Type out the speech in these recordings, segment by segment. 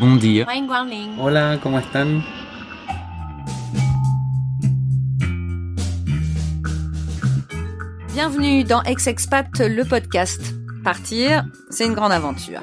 Bon dia. Hola, ¿cómo están? Bienvenue dans Ex-Expat, le podcast. Partir, c'est une grande aventure.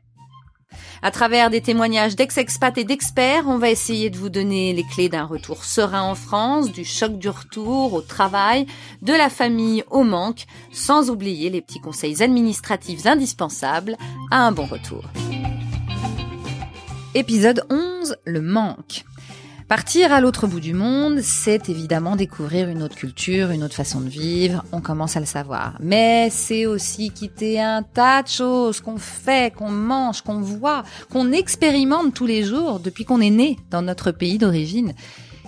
À travers des témoignages d'ex-expats et d'experts, on va essayer de vous donner les clés d'un retour serein en France, du choc du retour au travail, de la famille au manque, sans oublier les petits conseils administratifs indispensables à un bon retour. Épisode 11, le manque. Partir à l'autre bout du monde, c'est évidemment découvrir une autre culture, une autre façon de vivre, on commence à le savoir. Mais c'est aussi quitter un tas de choses qu'on fait, qu'on mange, qu'on voit, qu'on expérimente tous les jours depuis qu'on est né dans notre pays d'origine.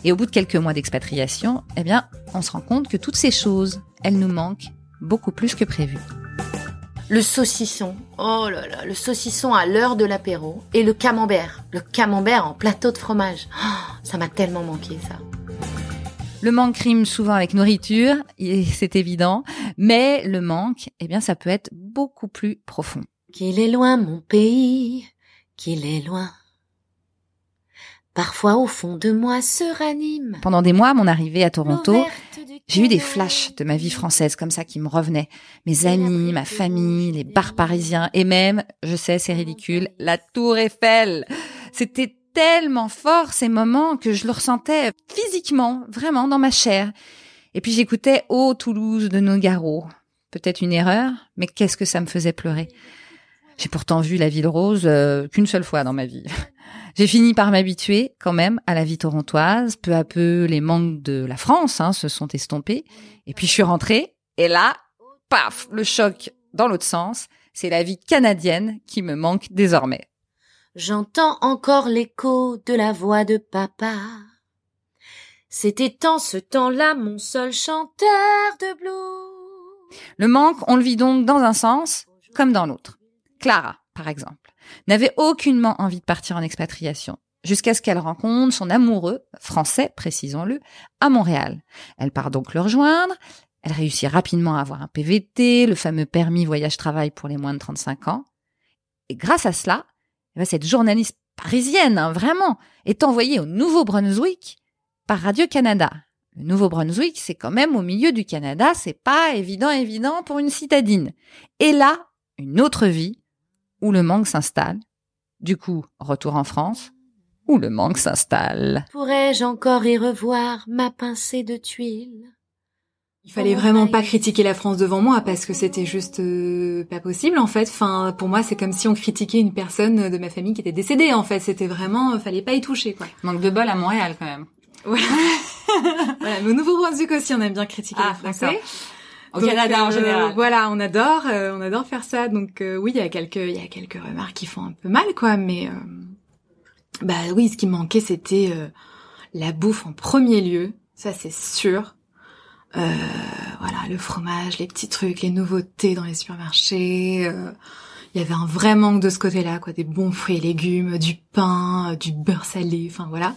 Et au bout de quelques mois d'expatriation, eh bien, on se rend compte que toutes ces choses, elles nous manquent beaucoup plus que prévu. Le saucisson, oh là là, le saucisson à l'heure de l'apéro et le camembert, le camembert en plateau de fromage. Oh, ça m'a tellement manqué ça. Le manque rime souvent avec nourriture, et c'est évident, mais le manque, eh bien, ça peut être beaucoup plus profond. Qu'il est loin mon pays, qu'il est loin. Parfois au fond de moi se ranime. Pendant des mois, à mon arrivée à Toronto, j'ai eu des flashs de ma vie française comme ça qui me revenaient. Mes amis, ma famille, les bars parisiens et même, je sais, c'est ridicule, la Tour Eiffel. C'était tellement fort ces moments que je le ressentais physiquement, vraiment dans ma chair. Et puis j'écoutais Oh Toulouse de Nogaro. Peut-être une erreur, mais qu'est-ce que ça me faisait pleurer. J'ai pourtant vu la ville rose euh, qu'une seule fois dans ma vie. J'ai fini par m'habituer quand même à la vie torontoise. Peu à peu, les manques de la France hein, se sont estompés. Et puis je suis rentrée, et là, paf, le choc dans l'autre sens. C'est la vie canadienne qui me manque désormais. J'entends encore l'écho de la voix de papa. C'était en ce temps-là mon seul chanteur de blues. Le manque, on le vit donc dans un sens comme dans l'autre. Clara, par exemple, n'avait aucunement envie de partir en expatriation, jusqu'à ce qu'elle rencontre son amoureux, français, précisons-le, à Montréal. Elle part donc le rejoindre, elle réussit rapidement à avoir un PVT, le fameux permis voyage-travail pour les moins de 35 ans, et grâce à cela, eh ben, cette journaliste parisienne, hein, vraiment, est envoyée au Nouveau-Brunswick par Radio-Canada. Le Nouveau-Brunswick, c'est quand même au milieu du Canada, c'est pas évident, évident pour une citadine. Et là, une autre vie où le manque s'installe. Du coup, retour en France, où le manque s'installe. Pourrais-je encore y revoir ma pincée de tuiles? Il fallait vraiment pas critiquer la France devant moi parce que c'était juste euh, pas possible en fait. Enfin, pour moi, c'est comme si on critiquait une personne de ma famille qui était décédée en fait. C'était vraiment, fallait pas y toucher quoi. Manque de bol à Montréal quand même. Voilà. voilà. Mais au Nouveau-Brunswick aussi, on aime bien critiquer Ah, les Français. Au Donc, Canada en euh, général. Voilà, on adore, euh, on adore faire ça. Donc euh, oui, il y a quelques, il y a quelques remarques qui font un peu mal, quoi. Mais euh, bah oui, ce qui manquait, c'était euh, la bouffe en premier lieu. Ça, c'est sûr. Euh, voilà, le fromage, les petits trucs, les nouveautés dans les supermarchés. euh, Il y avait un vrai manque de ce côté-là, quoi. Des bons fruits et légumes, du pain, euh, du beurre salé. Enfin voilà,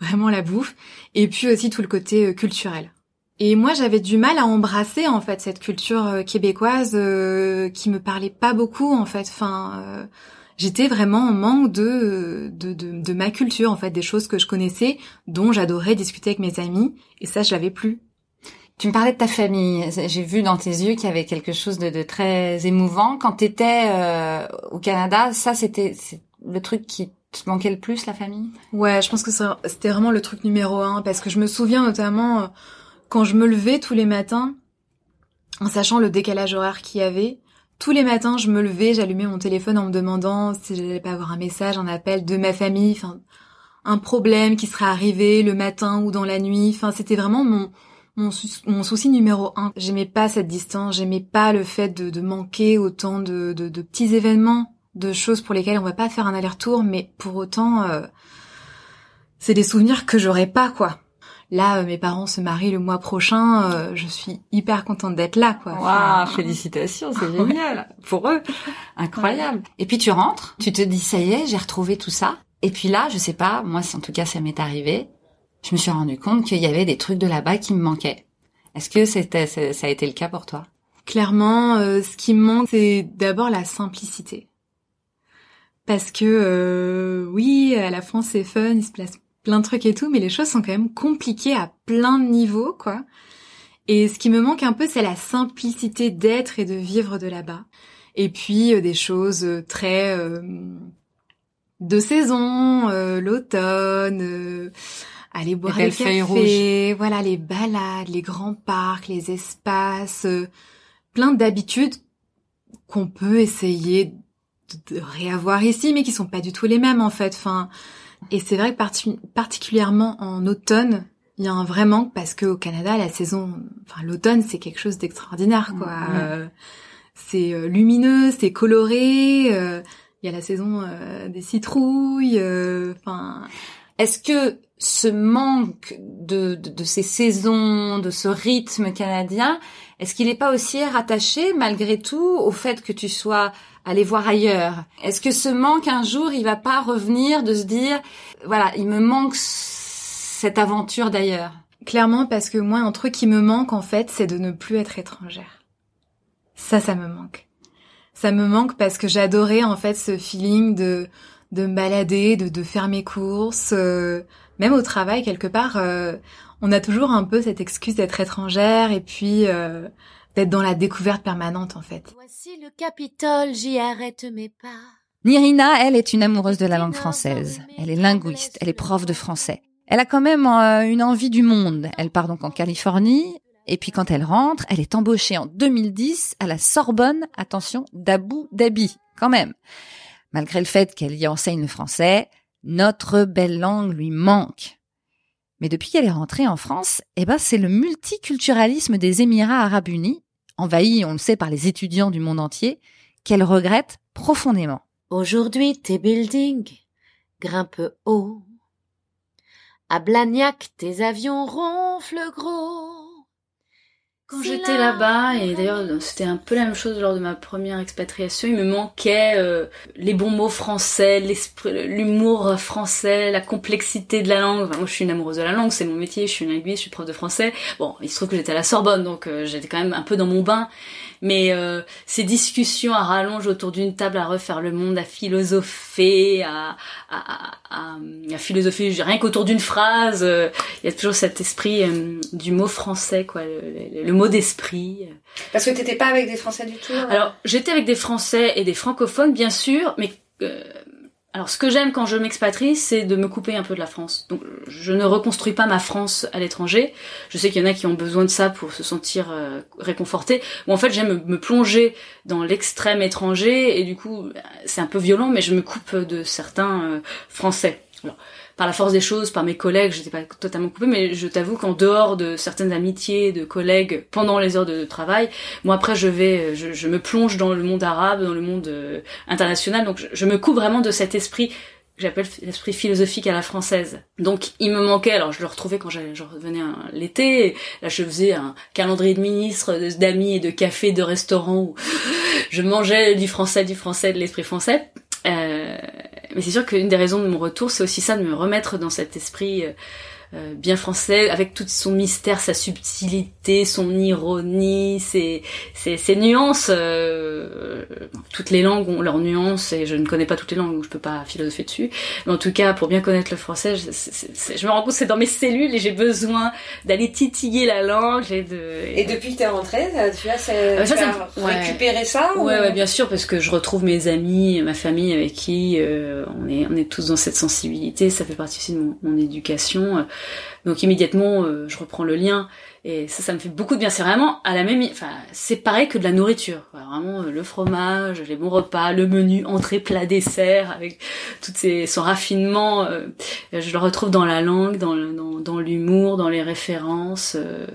vraiment la bouffe. Et puis aussi tout le côté euh, culturel. Et moi, j'avais du mal à embrasser en fait cette culture euh, québécoise euh, qui me parlait pas beaucoup en fait. Enfin, euh, j'étais vraiment en manque de, de de de ma culture en fait, des choses que je connaissais, dont j'adorais discuter avec mes amis. Et ça, je l'avais plus. Tu me parlais de ta famille. J'ai vu dans tes yeux qu'il y avait quelque chose de, très émouvant. Quand tu étais euh, au Canada, ça c'était le truc qui te manquait le plus, la famille? Ouais, je pense que c'était vraiment le truc numéro un parce que je me souviens notamment euh, quand je me levais tous les matins, en sachant le décalage horaire qu'il y avait. Tous les matins, je me levais, j'allumais mon téléphone en me demandant si j'allais pas avoir un message, un appel de ma famille, enfin un problème qui serait arrivé le matin ou dans la nuit. Enfin, c'était vraiment mon mon, sou- mon souci numéro un. J'aimais pas cette distance, j'aimais pas le fait de, de manquer autant de, de, de petits événements, de choses pour lesquelles on va pas faire un aller-retour, mais pour autant, euh, c'est des souvenirs que j'aurais pas quoi. Là, euh, mes parents se marient le mois prochain. euh, je suis hyper contente d'être là, quoi. Waouh, Enfin, félicitations, c'est génial pour eux, incroyable. Et puis tu rentres, tu te dis ça y est, j'ai retrouvé tout ça. Et puis là, je sais pas, moi en tout cas ça m'est arrivé. Je me suis rendu compte qu'il y avait des trucs de là-bas qui me manquaient. Est-ce que c'était ça a été le cas pour toi? Clairement, euh, ce qui me manque, c'est d'abord la simplicité. Parce que euh, oui, à la France c'est fun, il se place plein de trucs et tout, mais les choses sont quand même compliquées à plein de niveaux, quoi. Et ce qui me manque un peu, c'est la simplicité d'être et de vivre de là-bas. Et puis euh, des choses euh, très euh, de saison, euh, l'automne, aller boire des feuilles cafés, voilà les balades, les grands parcs, les espaces, euh, plein d'habitudes qu'on peut essayer de, réavoir ici, mais qui sont pas du tout les mêmes en fait. Enfin, et c'est vrai que parti- particulièrement en automne, il y a un vrai manque parce que au Canada, la saison, enfin l'automne, c'est quelque chose d'extraordinaire quoi. Euh, c'est euh, lumineux, c'est coloré. euh, Il y a la saison euh, des citrouilles. Enfin, Est-ce que ce manque de, de, de ces saisons, de ce rythme canadien, est-ce qu'il n'est pas aussi rattaché malgré tout au fait que tu sois allé voir ailleurs? Est-ce que ce manque un jour, il va pas revenir de se dire, voilà, il me manque cette aventure d'ailleurs? Clairement parce que moi, un truc qui me manque en fait, c'est de ne plus être étrangère. Ça, ça me manque. Ça me manque parce que j'adorais en fait ce feeling de de me balader, de, de faire mes courses, euh, même au travail quelque part. euh, on a toujours un peu cette excuse d'être étrangère et puis euh, d'être dans la découverte permanente en fait. Voici le Capitole, j'y arrête mes pas. Nirina, elle, est une amoureuse de la langue française. Elle est linguiste, elle est prof de français. Elle a quand même euh, une envie du monde. Elle part donc en Californie, et puis quand elle rentre, elle est embauchée en 2010 à la Sorbonne, attention, d'Abu Dhabi, quand même. Malgré le fait qu'elle y enseigne le français, notre belle langue lui manque. Mais depuis qu'elle est rentrée en France, eh ben c'est le multiculturalisme des Émirats arabes unis, envahi, on le sait, par les étudiants du monde entier, qu'elle regrette profondément. Aujourd'hui, tes buildings grimpent haut. À Blagnac, tes avions ronflent gros. Quand j'étais là. là-bas, et d'ailleurs c'était un peu la même chose lors de ma première expatriation, il me manquait euh, les bons mots français, l'esprit, l'humour français, la complexité de la langue. Enfin, moi je suis une amoureuse de la langue, c'est mon métier, je suis linguiste, je suis prof de français. Bon, il se trouve que j'étais à la Sorbonne, donc euh, j'étais quand même un peu dans mon bain. Mais euh, ces discussions à rallonge autour d'une table à refaire le monde, à philosopher, à, à, à, à, à philosopher rien qu'autour d'une phrase, euh, il y a toujours cet esprit euh, du mot français, quoi, le, le- le mot d'esprit. Parce que t'étais pas avec des Français du tout. hein Alors, j'étais avec des Français et des francophones, bien sûr, mais euh, alors ce que j'aime quand je m'expatrie, c'est de me couper un peu de la France. Donc, je ne reconstruis pas ma France à l'étranger. Je sais qu'il y en a qui ont besoin de ça pour se sentir euh, réconfortés. Ou en fait, j'aime me, me plonger dans l'extrême étranger et du coup, c'est un peu violent, mais je me coupe de certains euh, Français. Par la force des choses, par mes collègues, j'étais pas totalement coupée, mais je t'avoue qu'en dehors de certaines amitiés de collègues pendant les heures de travail, moi après je vais, je, me plonge dans le monde arabe, dans le monde euh, international, donc je, me coupe vraiment de cet esprit que j'appelle l'esprit philosophique à la française. Donc il me manquait, alors je le retrouvais quand je revenais l'été, là je faisais un calendrier de ministres, d'amis et de cafés, de restaurants où je mangeais du français, du français, de l'esprit français. Euh, mais c'est sûr qu'une des raisons de mon retour, c'est aussi ça, de me remettre dans cet esprit euh, euh, bien français, avec tout son mystère, sa subtilité, son ironie, ses, ses, ses nuances. euh, toutes les langues ont leurs nuances, et je ne connais pas toutes les langues, donc je peux pas philosopher dessus. Mais en tout cas, pour bien connaître le français, je, je me rends compte que c'est dans mes cellules, et j'ai besoin d'aller titiller la langue, et de... Et depuis que t'es rentrée, tu as, Ah, ça, tu ça as ouais. récupéré ça ou- Ouais, ouais, bien sûr, parce que je retrouve mes amis, ma famille avec qui euh, on est, on est tous dans cette sensibilité. Ça fait partie aussi de mon, mon éducation. Donc immédiatement, euh, je reprends le lien. Et ça, ça me fait beaucoup de bien. C'est vraiment à la même, enfin, c'est pareil que de la nourriture. Vraiment, euh, le fromage, les bons repas, le menu entrée, plat, dessert, avec toutes ces, son raffinement. euh, je le retrouve dans la langue, dans, le- dans, dans l'humour, dans les références. euh,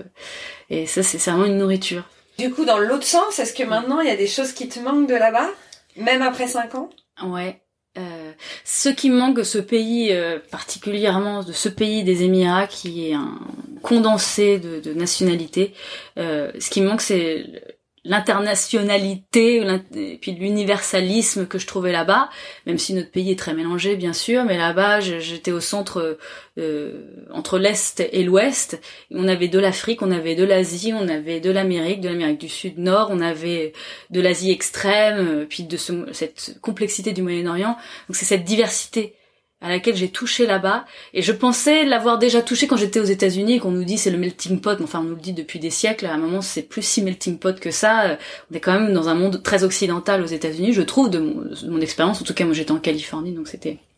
et ça, c'est c'est vraiment une nourriture. Du coup, dans l'autre sens, est-ce que maintenant il y a des choses qui te manquent de là-bas Même après 5 ans? Ouais. Euh, ce qui manque de ce pays, euh, particulièrement de ce pays des Émirats, qui est un condensé de, nationalités, euh, ce qui manque, c'est l'internationalité puis l'universalisme que je trouvais là-bas, même si notre pays est très mélangé bien sûr, mais là-bas j'étais au centre euh, entre l'est et l'ouest. On avait de l'Afrique, on avait de l'Asie, on avait de l'Amérique, de l'Amérique du Sud, Nord, on avait de l'Asie extrême, puis de ce, cette complexité du Moyen-Orient. Donc c'est cette diversité à laquelle j'ai touché là-bas. Et je pensais l'avoir déjà touché quand j'étais aux États-Unis qu'on nous dit c'est le melting pot. Enfin on nous le dit depuis des siècles. À un moment c'est plus si melting pot que ça. On est quand même dans un monde très occidental aux États-Unis je trouve de mon, de mon expérience. En tout cas moi j'étais en Californie donc c'était euh,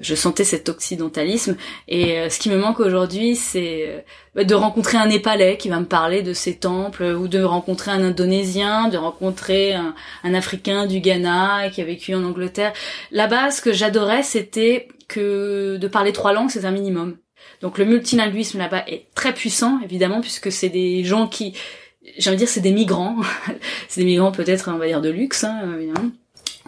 je sentais cet occidentalisme et euh, ce qui me manque aujourd'hui c'est euh, de rencontrer un Népalais qui va me parler de ses temples ou de rencontrer un Indonésien, de rencontrer un, un Africain du Ghana qui a vécu en Angleterre. Là-bas, ce que j'adorais, c'était que de parler trois langues, c'est un minimum. Donc le multilinguisme là-bas est très puissant, évidemment, puisque c'est des gens qui, j'ai envie de dire, c'est des migrants. c'est des migrants peut-être, on va dire, de luxe, hein, évidemment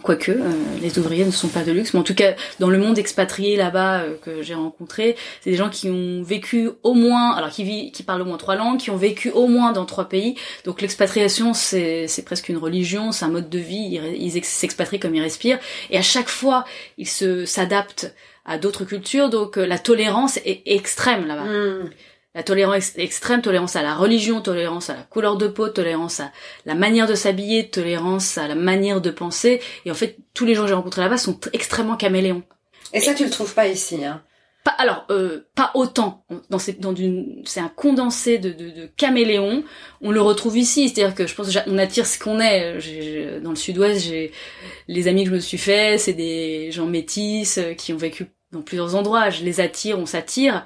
quoique euh, les ouvriers ne sont pas de luxe, mais en tout cas dans le monde expatrié là-bas euh, que j'ai rencontré, c'est des gens qui ont vécu au moins, alors qui vivent, qui parlent au moins trois langues, qui ont vécu au moins dans trois pays. Donc l'expatriation c'est c'est presque une religion, c'est un mode de vie. Ils s'expatrient comme ils respirent, et à chaque fois ils se s'adaptent à d'autres cultures. Donc euh, la tolérance est extrême là-bas. Mmh la tolérance extrême, tolérance à la religion, tolérance à la couleur de peau, tolérance à la manière de s'habiller, tolérance à la manière de penser. Et en fait, tous les gens que j'ai rencontrés là-bas sont extrêmement caméléons. Et ça, tu le trouves pas ici, hein? Pas, alors, euh, pas autant. Dans, dans c'est un condensé de, de, de caméléons. On le retrouve ici, c'est-à-dire que je pense qu'on attire ce qu'on est. dans le Sud-Ouest, j'ai les amis que je me suis fait, c'est des gens métis euh, qui ont vécu dans plusieurs endroits. Je les attire, on s'attire.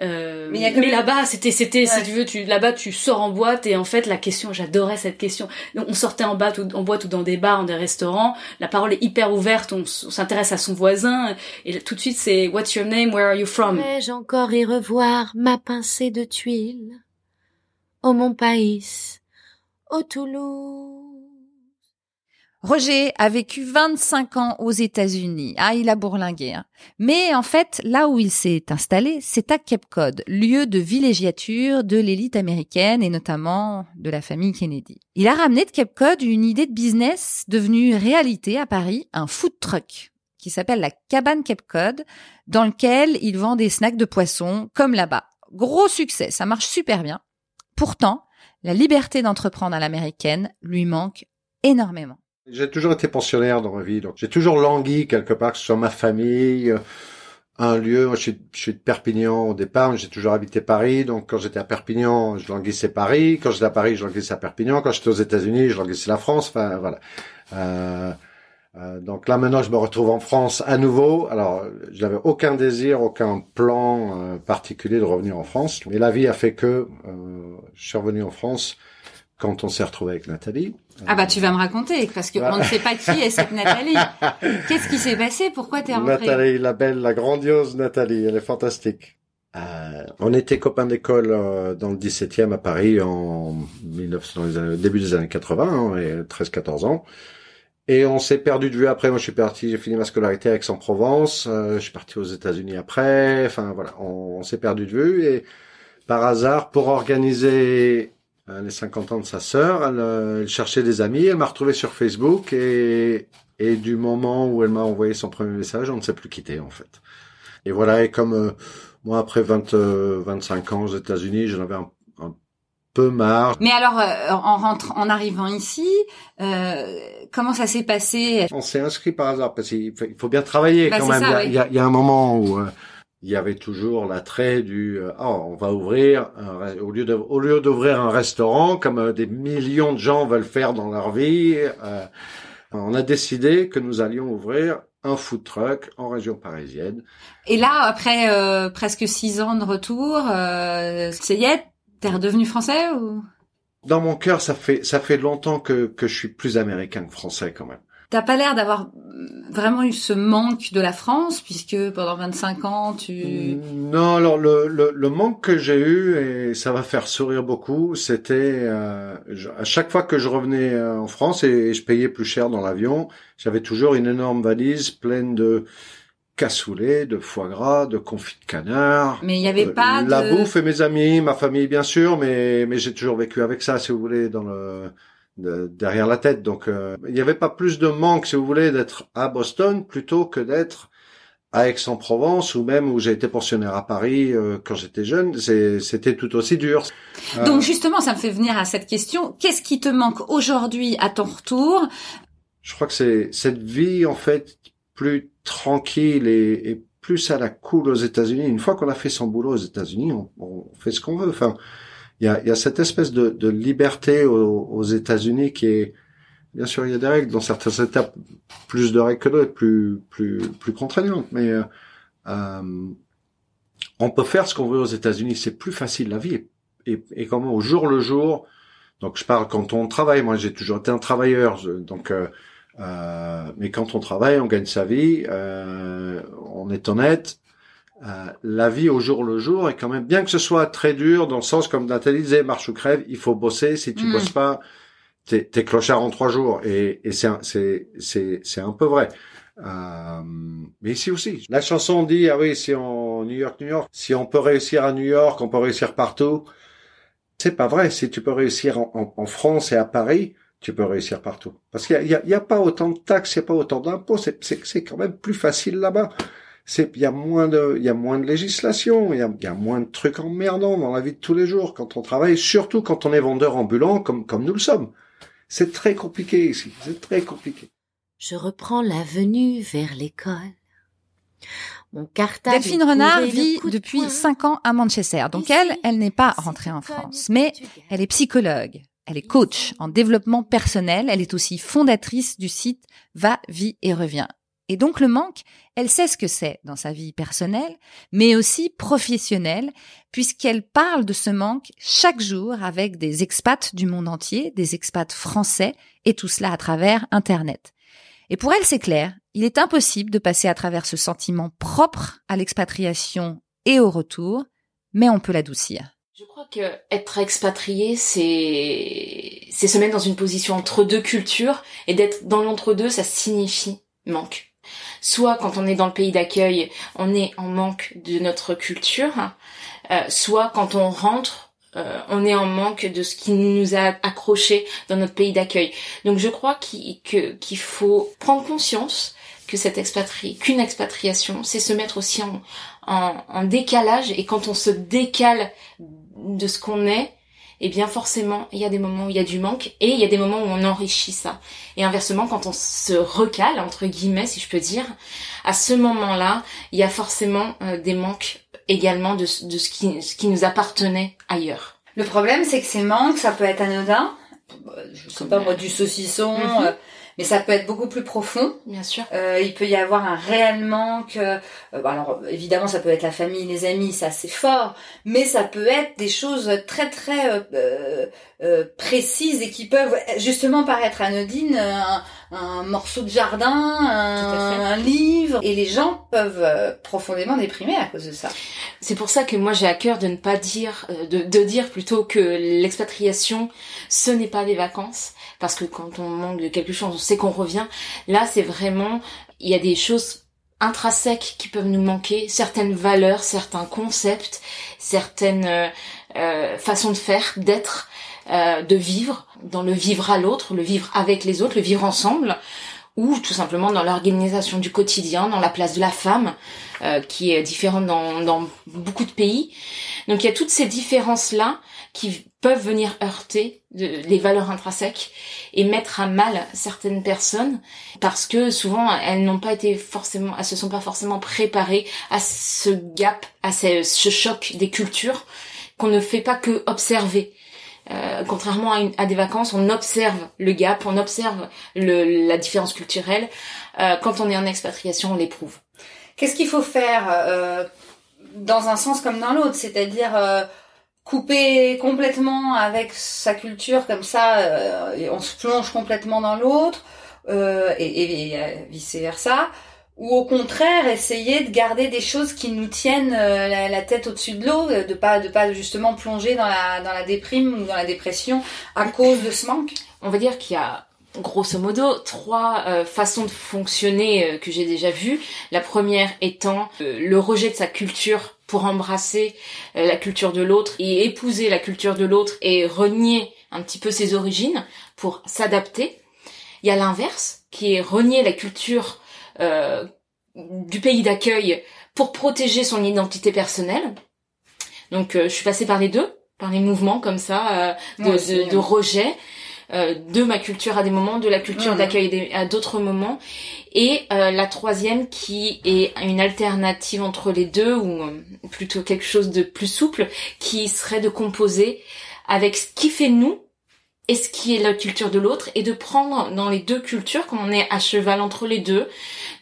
Euh, mais, là-bas, c'était, c'était, si tu veux, tu, là-bas, tu sors en boîte et en fait, la question, j'adorais cette question. on sortait en boîte ou en boîte ou dans des bars, dans des restaurants. La parole est hyper ouverte. On, s'intéresse à son voisin et tout de suite, c'est What's your name? Where are you from? Vais-je encore y revoir ma pincée de tuiles? Oh mon pays, oh Toulouse. Roger a vécu 25 ans aux États-Unis. Ah, il a bourlingué. Hein. Mais en fait, là où il s'est installé, c'est à Cape Cod, lieu de villégiature de l'élite américaine et notamment de la famille Kennedy. Il a ramené de Cape Cod une idée de business devenue réalité à Paris, un food truck qui s'appelle la Cabane Cape Cod, dans lequel il vend des snacks de poisson comme là-bas. Gros succès, ça marche super bien. Pourtant, la liberté d'entreprendre à l'américaine lui manque énormément. J'ai toujours été pensionnaire dans ma vie, donc j'ai toujours langui quelque part, que ce soit ma famille, euh, un lieu. Moi, je suis, je suis de Perpignan au départ, j'ai toujours habité Paris, donc quand j'étais à Perpignan, je languissais Paris. Quand j'étais à Paris, je languissais à Perpignan. Quand j'étais aux États-Unis, je languissais la France. Enfin, voilà. Euh, euh, donc là maintenant, je me retrouve en France à nouveau. Alors, je n'avais aucun désir, aucun plan euh, particulier de revenir en France, mais la vie a fait que je suis revenu en France quand on s'est retrouvé avec Nathalie. Ah bah tu vas me raconter parce que on ne sait pas qui est cette Nathalie. Qu'est-ce qui s'est passé? Pourquoi t'es rentré Nathalie, la belle, la grandiose Nathalie, elle est fantastique. Euh, on était copains d'école euh, dans le 17e à Paris en 1900, début des années 80, hein, et 13-14 ans. Et on s'est perdu de vue après. Moi, je suis parti, j'ai fini ma scolarité à Aix-en-Provence. Euh, je suis parti aux États-Unis après. Enfin, voilà, on, on s'est perdu de vue. Et par hasard, pour organiser les 50 ans de sa sœur. Elle, elle, cherchait des amis. Elle m'a retrouvé sur Facebook et, et du moment où elle m'a envoyé son premier message, on ne s'est plus quitté en fait. Et voilà. Et comme euh, moi, après 20, 25 ans aux États-Unis, j'en avais un, un, peu marre. Mais alors, euh, en rentrant, en arrivant ici, euh, comment ça s'est passé? On s'est inscrit par hasard parce qu'il faut bien travailler bah, quand même. Ça, il, y a, il, y a, un moment où euh, il y avait toujours l'attrait du oh, on va ouvrir un, au lieu de, au lieu d'ouvrir un restaurant comme euh, des millions de gens veulent faire dans leur vie euh, on a décidé que nous allions ouvrir un food truck en région parisienne. Et là après euh, presque six ans de retour euh, c'est y est t'es redevenu français ou? Dans mon cœur ça fait ça fait longtemps que que je suis plus américain que français quand même T'as pas l'air d'avoir vraiment eu ce manque de la France, puisque pendant 25 ans, tu... Non, alors le, le, le manque que j'ai eu, et ça va faire sourire beaucoup, c'était euh, à chaque fois que je revenais euh, en France et, je payais plus cher dans l'avion, j'avais toujours une énorme valise pleine de cassoulet, de foie gras, de confit de canard. Mais il n'y avait Euh, pas la de... bouffe et mes amis, ma famille bien sûr, mais mais j'ai toujours vécu avec ça, si vous voulez, dans le de- derrière la tête. Donc euh, il n'y avait pas plus de manque, si vous voulez, d'être à Boston plutôt que d'être à Aix-en-Provence ou même où j'ai été pensionnaire à Paris euh, quand j'étais jeune. C'était tout aussi dur. Euh, Donc justement, ça me fait venir à cette question. Qu'est-ce qui te manque aujourd'hui à ton retour? Je crois que c'est cette vie en fait plus tranquille et, et plus à la cool aux États-Unis. Une fois qu'on a fait son boulot aux États-Unis, on, on fait ce qu'on veut. Enfin, il y a, y a cette espèce de, de liberté aux, aux États-Unis qui est, bien sûr, il y a des règles dans certaines étapes, plus de règles que d'autres, plus plus plus contraignantes, mais euh, euh, on peut faire ce qu'on veut aux États-Unis. C'est plus facile la vie et, et, et comment au jour le jour. Donc je parle quand on travaille. Moi, j'ai toujours été un travailleur, donc. euh, euh, mais quand on travaille, on gagne sa vie, euh, on est honnête. Euh, la vie au jour le jour est quand même bien que ce soit très dur dans le sens comme Nathalie disait marche ou crève, il faut bosser. Si tu Mm. bosses pas, t'es, t'es clochard en trois jours et, et c'est un, c'est c'est c'est un peu vrai. Euh, mais ici aussi, la chanson dit ah oui si on New York New York, si on peut réussir à New York, on peut réussir partout. C'est pas vrai. Si tu peux réussir en, en- en France et à Paris, tu peux réussir partout. Parce qu'il y a, y a- y a pas autant de taxes, il y a pas autant d'impôts. C'est, c'est, c'est quand même plus facile là-bas. C'est, il y a moins de, il y a moins de législation, il y a, il y a moins de trucs emmerdants dans la vie de tous les jours quand on travaille, surtout quand on est vendeur ambulant comme, comme nous le sommes. C'est très compliqué ici. C'est très compliqué. Je reprends l'avenue vers l'école. Mon. Delphine Renard vit de depuis poing. cinq ans à Manchester. Donc Ici, elle, elle n'est pas rentrée en France, mais elle est psychologue. Elle est coach en développement personnel. Elle est aussi fondatrice du site Va, Vie et Revient. Et donc le manque, elle sait ce que c'est dans sa vie personnelle, mais aussi professionnelle, puisqu'elle parle de ce manque chaque jour avec des expats du monde entier, des expats français, et tout cela à travers Internet. Et pour elle, c'est clair, il est impossible de passer à travers ce sentiment propre à l'expatriation et au retour, mais on peut l'adoucir. Je crois que être expatrié, c'est c'est se mettre dans une position entre deux cultures et d'être dans l'entre-deux, ça signifie manque. Soit quand on est dans le pays d'accueil, on est en manque de notre culture, euh, soit quand on rentre, euh, on est en manque de ce qui nous a accroché dans notre pays d'accueil. Donc je crois qu'il faut prendre conscience que cette expatrie, qu'une expatriation, c'est se mettre aussi en, en décalage et quand on se décale de ce qu'on est, eh bien forcément, il y a des moments où il y a du manque et il y a des moments où on enrichit ça. Et inversement, quand on se recale, entre guillemets, si je peux dire, à ce moment-là, il y a forcément euh, des manques également de, ce- de ce, qui, ce qui nous appartenait ailleurs. Le problème, c'est que ces manques, ça peut être anodin. Je sais pas moi, du saucisson, Mhm. euh, mais ça peut être beaucoup plus profond. Bien sûr. Euh, il peut y avoir un réel manque. euh, euh, bah alors évidemment, ça peut être la famille, les amis, ça c'est fort, mais ça peut être des choses très très euh, euh, euh, précises et qui peuvent justement paraître anodines. Un, un morceau de jardin, un, livre, et les gens peuvent euh, profondément déprimer à cause de ça. C'est pour ça que moi j'ai à cœur de ne pas dire, euh, de, de dire plutôt que l'expatriation, ce n'est pas des vacances, parce que quand on manque de quelque chose, on sait qu'on revient. Là, c'est vraiment, il y a des choses intrinsèques qui peuvent nous manquer, certaines valeurs, certains concepts, certaines euh, euh, façons de faire, d'être, euh, de vivre, dans le vivre à l'autre, le vivre avec les autres, le vivre ensemble, ou tout simplement dans l'organisation du quotidien, dans la place de la femme, euh, qui est différente dans, beaucoup de pays. Donc il y a toutes ces différences-là qui peuvent venir heurter les valeurs intrinsèques et mettre à mal certaines personnes parce que souvent elles n'ont pas été forcément, elles se sont pas forcément préparées à ce gap, à ce, ce choc des cultures qu'on ne fait pas que observer. Euh, contrairement à, une- à des vacances, on observe le gap, on observe le, la différence culturelle. Euh, quand on est en expatriation, on l'éprouve. Qu'est-ce qu'il faut faire euh, dans un sens comme dans l'autre? C'est-à-dire euh, couper complètement avec sa culture comme ça, on se plonge complètement dans l'autre et, et, et, vice versa, ou au contraire essayer de garder des choses qui nous tiennent euh, la, la, tête au-dessus de l'eau, de pas de pas justement plonger dans la dans la déprime ou dans la dépression à cause de ce manque. On va dire qu'il y a grosso modo trois euh, façons de fonctionner euh, que j'ai déjà vues. La première étant euh, le rejet de sa culture pour embrasser la culture de l'autre et épouser la culture de l'autre et renier un petit peu ses origines pour s'adapter. Il y a l'inverse qui est renier la culture du pays d'accueil pour protéger son identité personnelle. Donc je suis passée par les deux, par les mouvements comme ça de, de, de rejet euh, de ma culture à des moments, de la culture d'accueil à d'autres moments. Et euh, la troisième qui est une alternative entre les deux, ou euh, plutôt quelque chose de plus souple, qui serait de composer avec ce qui fait nous et ce qui est la culture de l'autre, et de prendre dans les deux cultures, quand on est à cheval entre les deux,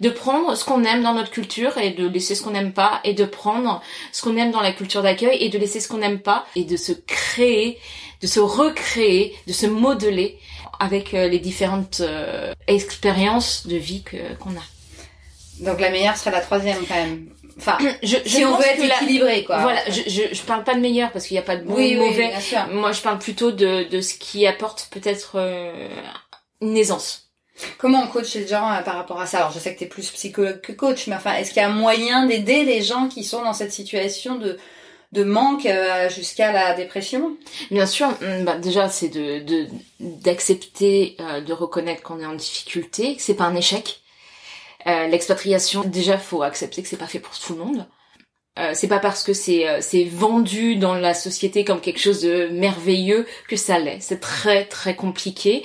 de prendre ce qu'on aime dans notre culture et de laisser ce qu'on n'aime pas, et de prendre ce qu'on aime dans la culture d'accueil et de laisser ce qu'on n'aime pas, et de se créer de se recréer, de se modeler avec euh, les différentes euh, expériences de vie qu'on a. Donc la meilleure serait la troisième quand même. Enfin, je, si on veut être équilibré, quoi. Voilà, je, je, je parle pas de meilleur parce qu'il n'y a pas de bon oui, mauvais. bien sûr. Moi, je parle plutôt de, de ce qui apporte peut-être euh, une aisance. Comment on coach les gens par rapport à ça? Alors, je sais que tu es plus psychologue que coach, mais enfin, est-ce qu'il y a moyen d'aider les gens qui sont dans cette situation de de manque euh, jusqu'à la dépression? Bien sûr, mm, bah, déjà c'est de d'accepter, euh, de, reconnaître qu'on est en difficulté, que c'est pas un échec. Euh, l'expatriation, déjà faut accepter que c'est pas fait pour tout le monde. c'est pas parce que c'est c'est vendu dans la société comme quelque chose de merveilleux que ça l'est. C'est très très compliqué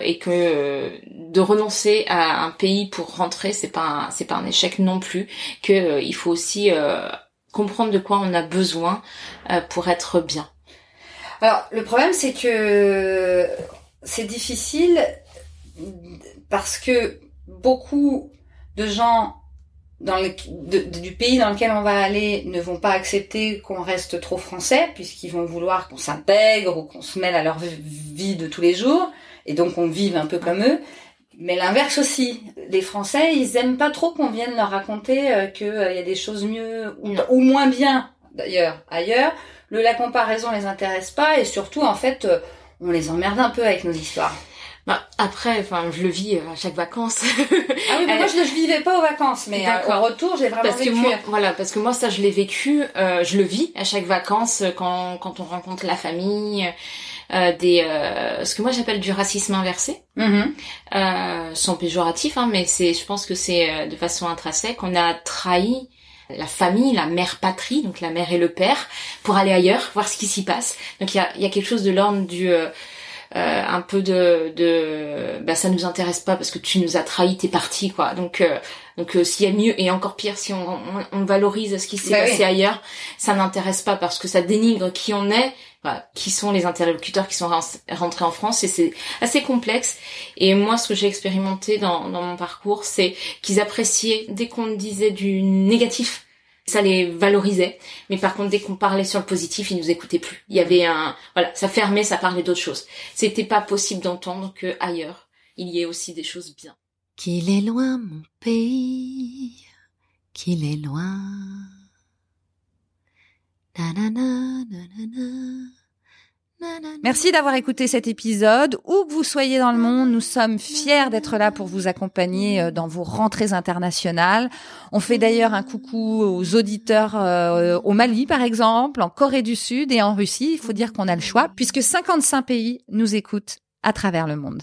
et que de renoncer à un pays pour rentrer c'est pas c'est pas un échec non plus que il faut aussi comprendre de quoi on a besoin euh, pour être bien. Alors le problème c'est que c'est difficile parce que beaucoup de gens dans le, du pays dans lequel on va aller ne vont pas accepter qu'on reste trop français puisqu'ils vont vouloir qu'on s'intègre ou qu'on se mêle à leur vie de tous les jours et donc qu'on vive un peu comme eux. Mais l'inverse aussi. Les Français, ils aiment pas trop qu'on vienne leur raconter euh, qu'il euh, y a des choses mieux ou, moins bien d'ailleurs ailleurs. Le, la comparaison les intéresse pas et surtout en fait, euh, on les emmerde un peu avec nos histoires. Bah, après, enfin, je le vis à chaque vacances. ah oui, mais moi je ne vivais pas aux vacances, mais au retour j'ai vraiment parce vécu. Que moi, voilà, parce que moi ça je l'ai vécu, je le vis à chaque vacances quand quand on rencontre la famille. Euh, des euh, ce que moi j'appelle du racisme inversé, mm-hmm. euh, sans péjoratif, hein, mais c'est je pense que c'est euh, de façon intrinsèque. On a trahi la famille, la mère patrie, donc la mère et le père, pour aller ailleurs, voir ce qui s'y passe. Donc il y a, y a quelque chose de l'ordre du euh, un peu de, de bah ça nous intéresse pas parce que tu nous as trahi, t'es parti quoi. Donc donc s'il y a mieux et encore pire si on, on, valorise ce qui s'est bah passé ailleurs, ça n'intéresse pas parce que ça dénigre qui on est qui sont les interlocuteurs qui sont rentrés en France et c'est assez complexe. Et moi, ce que j'ai expérimenté dans, dans mon parcours, c'est qu'ils appréciaient dès qu'on disait du négatif, ça les valorisait. Mais par contre, dès qu'on parlait sur le positif, ils nous écoutaient plus. Il y avait un, voilà, ça fermait, ça parlait d'autres choses. C'était pas possible d'entendre que ailleurs, il y ait aussi des choses bien. Qu'il est loin mon pays, qu'il est loin. Merci d'avoir écouté cet épisode. Où que vous soyez dans le monde, nous sommes fiers d'être là pour vous accompagner euh, dans vos rentrées internationales. On fait d'ailleurs un coucou aux auditeurs euh, au Mali, par exemple, en Corée du Sud et en Russie. Il faut dire qu'on a le choix, puisque 55 pays nous écoutent à travers le monde.